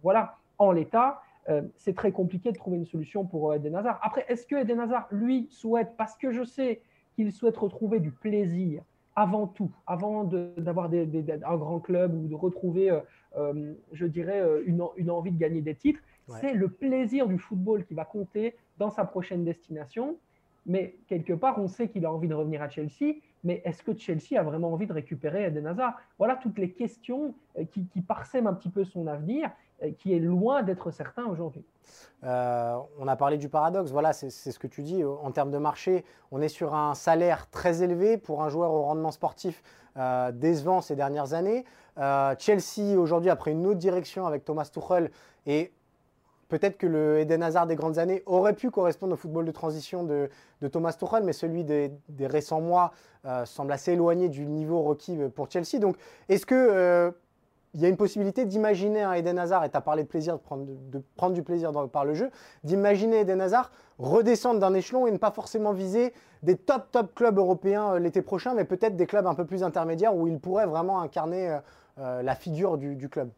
Voilà, en l'état, c'est très compliqué de trouver une solution pour Eden Hazard. Après, est-ce que Eden Hazard, lui, souhaite, parce que je sais qu'il souhaite retrouver du plaisir avant tout, avant d'avoir un grand club ou de retrouver, je dirais, une, une, envie de gagner des titres, c'est le plaisir du football qui va compter dans sa prochaine destination. Mais quelque part, on sait qu'il a envie de revenir à Chelsea. Mais est-ce que Chelsea a vraiment envie de récupérer Eden Hazard? Voilà toutes les questions euh, qui, parsèment un petit peu son avenir, euh, qui est loin d'être certain aujourd'hui. Euh, on a parlé du paradoxe. Voilà, c'est ce que tu dis. En termes de marché, on est sur un salaire très élevé pour un joueur au rendement sportif décevant ces dernières années. Chelsea, aujourd'hui, a pris une autre direction avec Thomas Tuchel et Peut-être que le Eden Hazard des grandes années aurait pu correspondre au football de transition de, Thomas Tuchel, mais celui des, récents mois euh, semble assez éloigné du niveau requis pour Chelsea. Donc, est-ce que euh, il y a une possibilité d'imaginer un Eden Hazard, et tu as parlé de plaisir, de prendre, de prendre du plaisir par le jeu, d'imaginer Eden Hazard redescendre d'un échelon et ne pas forcément viser des top top clubs européens euh, l'été prochain, mais peut-être des clubs un peu plus intermédiaires où il pourrait vraiment incarner la figure du club.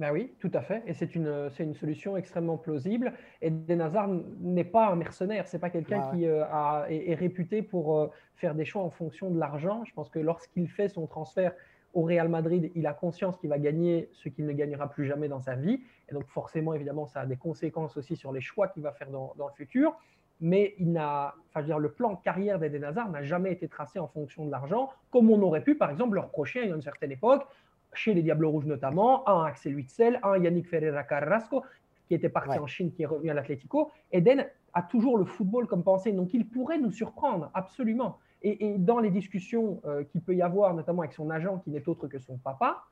Ben oui, tout à fait. Et c'est une, c'est une solution extrêmement plausible. Et Denazar n'est pas un mercenaire. C'est pas quelqu'un qui euh, a, est, réputé pour euh, faire des choix en fonction de l'argent. Je pense que lorsqu'il fait son transfert au Real Madrid, il a conscience qu'il va gagner ce qu'il ne gagnera plus jamais dans sa vie. Et donc forcément, évidemment, ça a des conséquences aussi sur les choix qu'il va faire dans, dans le futur. Mais il n'a, enfin, dire, le plan carrière d'Eden Hazard n'a jamais été tracé en fonction de l'argent, comme on aurait pu, par exemple, le reprocher à une certaine époque chez les Diables Rouges notamment, un Axel Witzel, un Yannick Ferreira Carrasco, qui était parti en Chine, qui est revenu à l'Atlético. Eden a toujours le football comme pensée, donc il pourrait nous surprendre, absolument. Et, dans les discussions euh, qu'il peut y avoir, notamment avec son agent, qui n'est autre que son papa,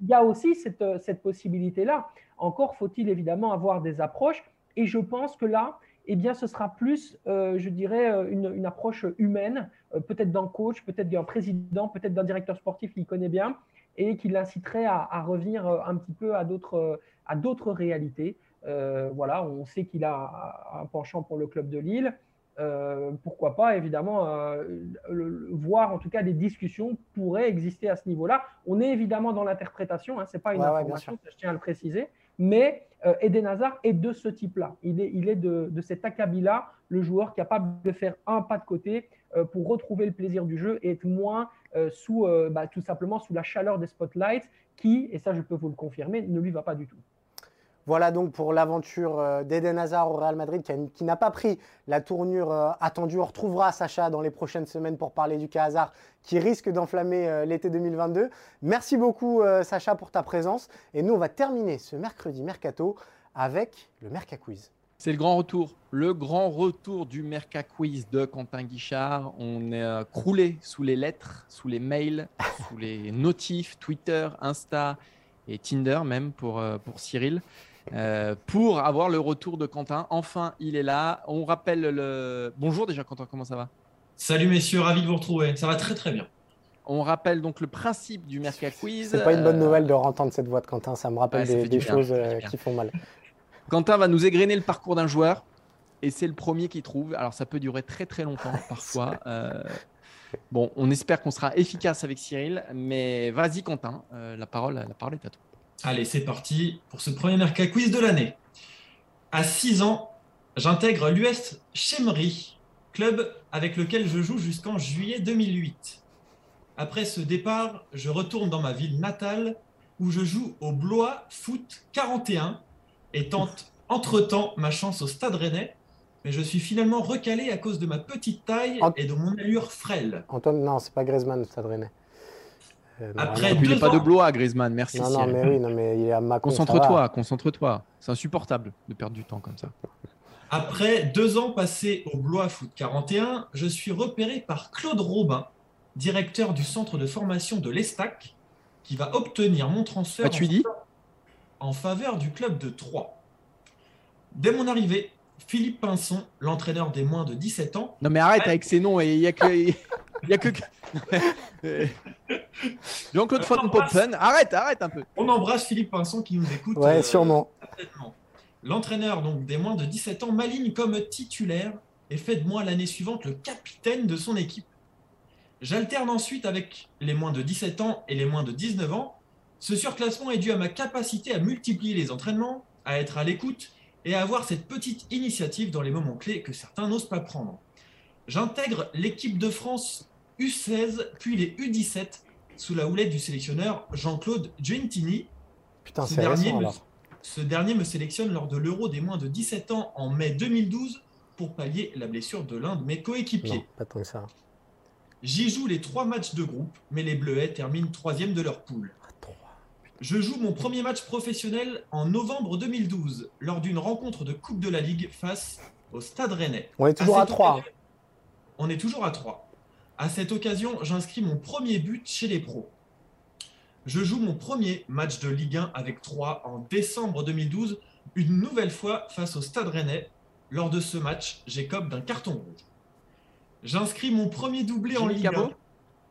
il y a aussi cette, euh, cette possibilité-là. Encore faut-il évidemment avoir des approches, et je pense que là, eh bien, ce sera plus, euh, je dirais, une, une approche humaine, peut-être d'un coach, peut-être d'un président, peut-être d'un directeur sportif qui connaît bien, et qui l'inciterait à, revenir un petit peu à d'autres, à d'autres réalités. Euh, voilà, on sait qu'il a un penchant pour le club de Lille. Pourquoi pas, évidemment, voir en tout cas des discussions pourraient exister à ce niveau-là. On est évidemment dans l'interprétation, hein, ce n'est pas une information, je tiens à le préciser, mais Eden Hazard est de ce type-là. Il est, il est de, de cet acabit-là, le joueur capable de faire un pas de côté pour retrouver le plaisir du jeu et être moins euh, sous, euh, bah, tout simplement sous la chaleur des spotlights qui, et ça je peux vous le confirmer, ne lui va pas du tout. Voilà donc pour l'aventure euh, d'Eden Hazard au Real Madrid qui, n'a pas pris la tournure attendue. On retrouvera Sacha dans les prochaines semaines pour parler du cas Hazard qui risque d'enflammer l'été 2022. Merci beaucoup Sacha pour ta présence. Et nous on va terminer ce mercredi mercato avec le Merca Quiz. C'est le grand retour, le grand retour du Merca Quiz de Quentin Guichard. On est euh, croulé sous les lettres, sous les mails, *laughs* sous les notifs, Twitter, Insta et Tinder même euh, pour Cyril. Euh, pour avoir le retour de Quentin. Enfin, il est là. On rappelle le. Bonjour déjà, Quentin, comment ça va? Salut messieurs, ravi de vous retrouver. Ça va très très bien. On rappelle donc le principe du Merca Quiz. C'est pas une bonne nouvelle de entendre cette voix de Quentin, ça me rappelle des, choses qui font mal. *laughs* Quentin va nous égrener le parcours d'un joueur et c'est le premier qui trouve. Alors ça peut durer très très longtemps *laughs* parfois. Euh, bon, on espère qu'on sera efficace avec Cyril, mais vas-y Quentin, euh, la, parole, la parole est à toi. Allez, c'est parti pour ce premier Merca Quiz de l'année. À 6 ans, j'intègre l'US Chemry, club avec lequel je joue jusqu'en juillet 2008. Après ce départ, je retourne dans ma ville natale où je joue au Blois Foot 41 et tente entre-temps ma chance au Stade Rennais. Mais je suis finalement recalé à cause de ma petite taille et de mon allure frêle. Antoine, non, c'est pas Griezmann, le Stade Rennais. Euh, Après, il n'est pas de Blois, Griezmann, merci. Non, non, mais oui, non, mais il est à ma Concentre-toi, concentre-toi. C'est insupportable de perdre du temps comme ça. Après deux ans passés au Blois Foot 41, je suis repéré par Claude Robin, directeur du centre de formation de l'Estac, qui va obtenir mon transfert. tu dis en faveur du club de Troyes. Dès mon arrivée, Philippe Pinson, l'entraîneur des moins de 17 ans. Non mais arrête avec ces noms, il n'y a que. *laughs* Il y a que... Jean-Claude *laughs* Poppen, arrête, arrête un peu. On embrasse Philippe Pinson qui nous écoute. Ouais, euh, sûrement. L'entraîneur donc des moins de 17 ans m'aligne comme titulaire et fait de moi l'année suivante le capitaine de son équipe. J'alterne ensuite avec les moins de 17 ans et les moins de 19 ans ce surclassement est dû à ma capacité à multiplier les entraînements, à être à l'écoute et à avoir cette petite initiative dans les moments clés que certains n'osent pas prendre. J'intègre l'équipe de France U16 puis les U17 sous la houlette du sélectionneur Jean-Claude Gentini. Putain, Ce dernier, me, ce dernier me sélectionne lors de l'Euro des moins de 17 ans en mai 2012 pour pallier la blessure de l'un de mes Non, coéquipiers. pas tant que ça. J'y joue les trois matchs de groupe, mais les Bleuets terminent troisième de leur poule. Ah. Je joue mon premier match professionnel en novembre 2012 lors d'une rencontre de Coupe de la Ligue face au Stade Rennais. On est toujours à cette 3. occasion- On est toujours à 3. À cette occasion, j'inscris mon premier but chez les pros. Je joue mon premier match de Ligue 1 avec 3 en décembre 2012, une nouvelle fois face au Stade Rennais. Lors de ce match, j'écope d'un carton rouge. J'inscris mon premier doublé en Ligue Cabot?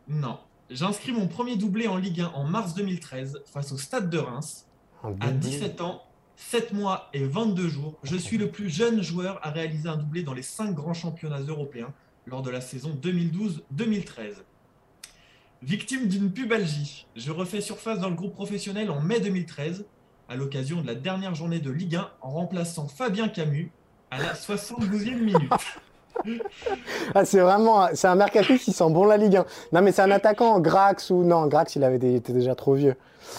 1. Non. J'inscris mon premier doublé en Ligue 1 en mars 2013 face au Stade de Reims. À doublé. 17 ans, 7 mois et 22 jours, je suis le plus jeune joueur à réaliser un doublé dans les 5 grands championnats européens lors de la saison 2012-2013. Victime d'une pubalgie, je refais surface dans le groupe professionnel en mai 2013 à l'occasion de la dernière journée de Ligue 1 en remplaçant Fabien Camus à la 72e minute. Ah, c'est vraiment. C'est un Mercatus qui sent bon la Ligue 1. Non, mais c'est un attaquant, Grax ou. Non, Grax, il avait des- était déjà trop vieux.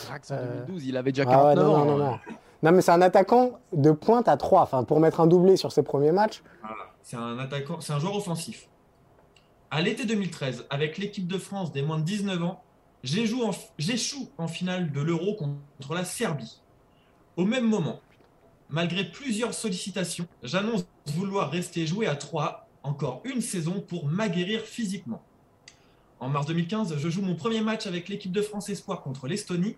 Drax en Euh, 2012, il avait déjà Ah ouais, 49 non, ans. non, non, non. Non, mais c'est un attaquant de pointe à 3. Enfin, pour mettre un doublé sur ses premiers matchs. Voilà. C'est un attaquant, c'est un joueur offensif. À l'été 2013, avec l'équipe de France des moins de 19 ans, j'échoue en, finale de l'Euro contre la Serbie. Au même moment, malgré plusieurs sollicitations, j'annonce vouloir rester jouer à 3 encore une saison pour m'aguerrir physiquement. En mars 2015, je joue mon premier match avec l'équipe de France Espoir contre l'Estonie.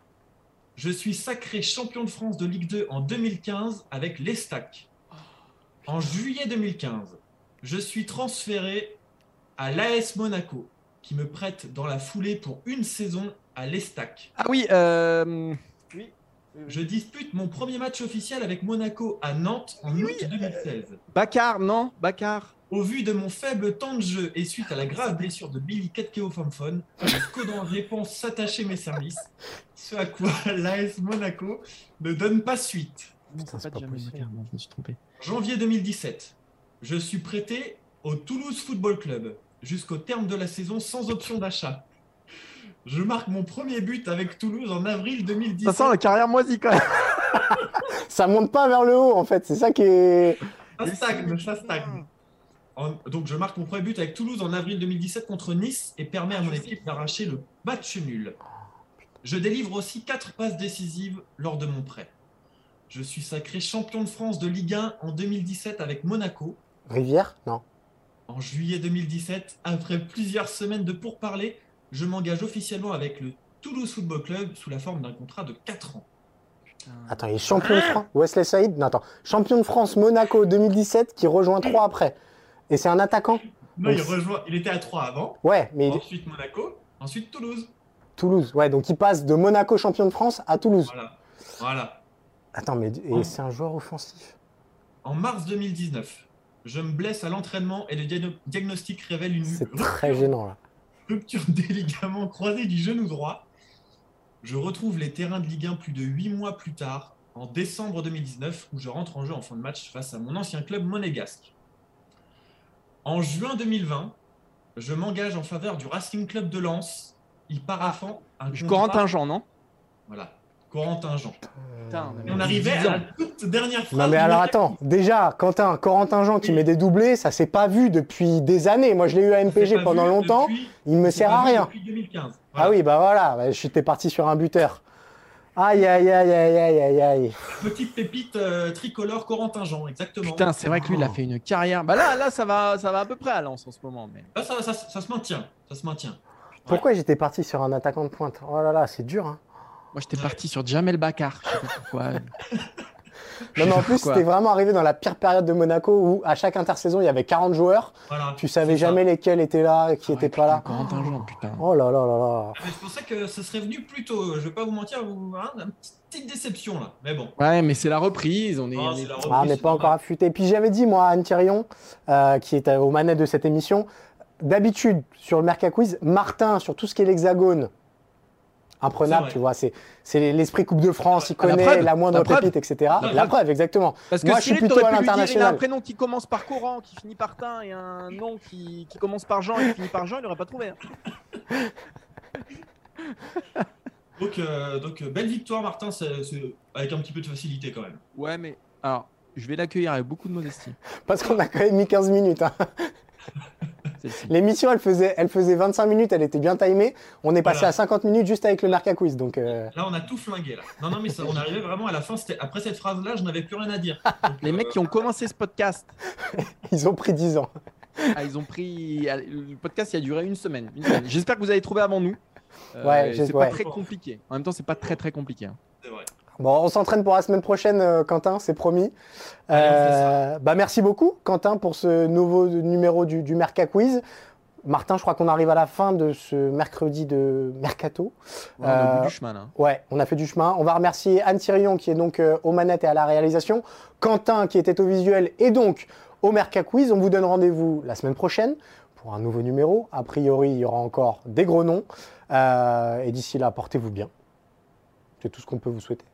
Je suis sacré champion de France de Ligue 2 en 2015 avec l'Estac. En juillet 2015, je suis transféré à l'AS Monaco, qui me prête dans la foulée pour une saison à l'Estac. Ah oui, euh, Je dispute mon premier match officiel avec Monaco à Nantes en août 2016. Bakar, non Bakar. Au vu de mon faible temps de jeu et suite à la grave blessure de Billy Ketkeo-Famfon, le Scodan répond s'attacher mes services, ce à quoi *laughs* l'AS Monaco ne donne pas suite. Putain, c'est pas pas Jamel possible. Bakar, non, je me suis trompé. Janvier 2017, je suis prêté au Toulouse Football Club jusqu'au terme de la saison sans option d'achat. Je marque mon premier but avec Toulouse en avril Ça 2017. sent la carrière moisie quand même. *laughs* Ça monte pas vers le haut, en fait. C'est ça qui est. Ça stagne, ça stagne. En- donc je marque mon premier but avec Toulouse en avril 2017 contre Nice et permet à mon équipe d'arracher le match nul. Je délivre aussi quatre passes décisives lors de mon prêt. Je suis sacré champion de France de Ligue 1 en 2017 avec Monaco. Rivière? Non. En juillet 2017, après plusieurs semaines de pourparlers, je m'engage officiellement avec le Toulouse Football Club sous la forme d'un contrat de 4 ans. Attends, il est champion de France. Wesley Saïd Non, attends. Champion de France Monaco 2017 qui rejoint 3 après. Et c'est un attaquant Non, il, rejoint, il était à 3 avant, Ouais, mais il- ensuite Monaco, ensuite Toulouse. Toulouse. Ouais, donc il passe de Monaco champion de France à Toulouse. Voilà. voilà. Attends, mais et c'est un joueur offensif? En mars 2019, je me blesse à l'entraînement et le diagno- diagnostic révèle une très rupture, gênant là. rupture *laughs* des ligaments croisés du genou droit. Je retrouve les terrains de Ligue 1 plus de 8 mois plus tard, en décembre 2019, où je rentre en jeu en fin de match face à mon ancien club monégasque. En juin 2020, je m'engage en faveur du Racing Club de Lens, y paraphant un Corentin Jean, non? Voilà, Corentin Jean. Putain, on arrivait à la toute dernière phrase. Non mais alors attends, déjà, Quentin, Corentin Jean qui met des doublés, ça s'est pas vu depuis des années. Moi je l'ai eu à MPG pendant longtemps, depuis- il me sert à rien. Depuis 2015. Ah oui, bah voilà, bah, j'étais parti sur un buteur. Aïe aïe aïe aïe aïe aïe aïe. Petite pépite euh, tricolore Corentin Jean, exactement. Putain, c'est vrai que lui, il a fait une carrière. Bah là, là, ça va, ça va à peu près à Lens en ce moment. Mais... Là, ça, ça- ça se maintient. Ça se maintient. Pourquoi j'étais parti sur un attaquant de pointe? Oh là là, c'est dur. Hein. Moi, j'étais parti sur Jamel Bakar. Je sais pas pourquoi. *laughs* Non mais en plus, c'était vraiment arrivé dans la pire période de Monaco où à chaque intersaison il y avait 40 joueurs. Voilà. Tu savais C'est ça. jamais lesquels étaient là, qui Ouais, étaient putain, pas là. Corentin Jean, putain. Oh là là là là. Mais Je pensais que ce serait venu plus tôt. Je vais pas vous mentir, vous, hein, une petite déception là. Mais bon. Ouais, mais c'est la reprise. On est. Ah, on c'est est- la Ah, mais c'est pas encore affûté. Puis j'avais dit, moi, à Anne Thirion, euh, qui est aux manettes de cette émission, d'habitude, sur le Merca Quiz, Martin, sur tout ce qui est l'hexagone, imprenable, tu vois. C'est c'est l'esprit Coupe de France, il la connaît preuve, la moindre la pépite, etc. La La, preuve. exactement. Parce que Moi, je suis plutôt à dire, il a un l'international. prénom qui commence par Coran, qui finit par Tin, et un nom qui, qui commence par Jean et qui finit par Jean, il n'aurait pas trouvé. hein. *laughs* Donc, euh, donc euh, belle victoire, Martin, c'est- c'est- avec un petit peu de facilité quand même. Ouais, mais alors, je vais l'accueillir avec beaucoup de modestie. Parce qu'on a quand même mis 15 minutes. hein. *laughs* L'émission, elle faisait, elle faisait 25 minutes, elle était bien timée. On est passé Voilà. à 50 minutes juste avec le Merca Quiz. Donc, euh, Là, on a tout flingué. Là. Non, non, mais ça, on arrivait vraiment à la fin. c'était- Après cette phrase-là, je n'avais plus rien à dire. *laughs* Donc, Les euh, mecs qui ont commencé ce podcast, *laughs* ils ont pris 10 ans. *laughs* ah, ils ont pris. Le podcast, il a duré une semaine. J'espère que vous avez trouvé avant nous. Euh, Ouais, c'est ouais. pas très compliqué. En même temps, c'est pas très très compliqué. hein. c'est vrai. Bon, on s'entraîne pour la semaine prochaine, euh, Quentin, c'est promis. Euh, bah, merci beaucoup, Quentin, pour ce nouveau numéro du, du Merca Quiz. Martin, je crois qu'on arrive à la fin de ce mercredi de Mercato. Ouais, on bout Euh, du chemin là. Ouais, on a fait du chemin. On va remercier Anne Thirion qui est donc euh, aux manettes et à la réalisation, Quentin qui était au visuel et donc au Merca Quiz. On vous donne rendez-vous la semaine prochaine pour un nouveau numéro. A priori, il y aura encore des gros noms. Et d'ici là, portez-vous bien. C'est tout ce qu'on peut vous souhaiter.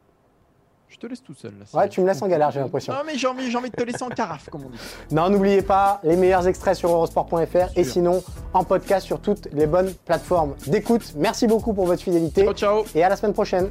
Je te laisse tout seul. Là, Ouais, tu me laisses en galère, j'ai l'impression. Non, mais j'ai envie, j'ai envie de te laisser en carafe, comme on dit. *laughs* Non, n'oubliez pas les meilleurs extraits sur eurosport.fr et sinon en podcast sur toutes les bonnes plateformes d'écoute. Merci beaucoup pour votre fidélité Ciao, ciao. et à la semaine prochaine.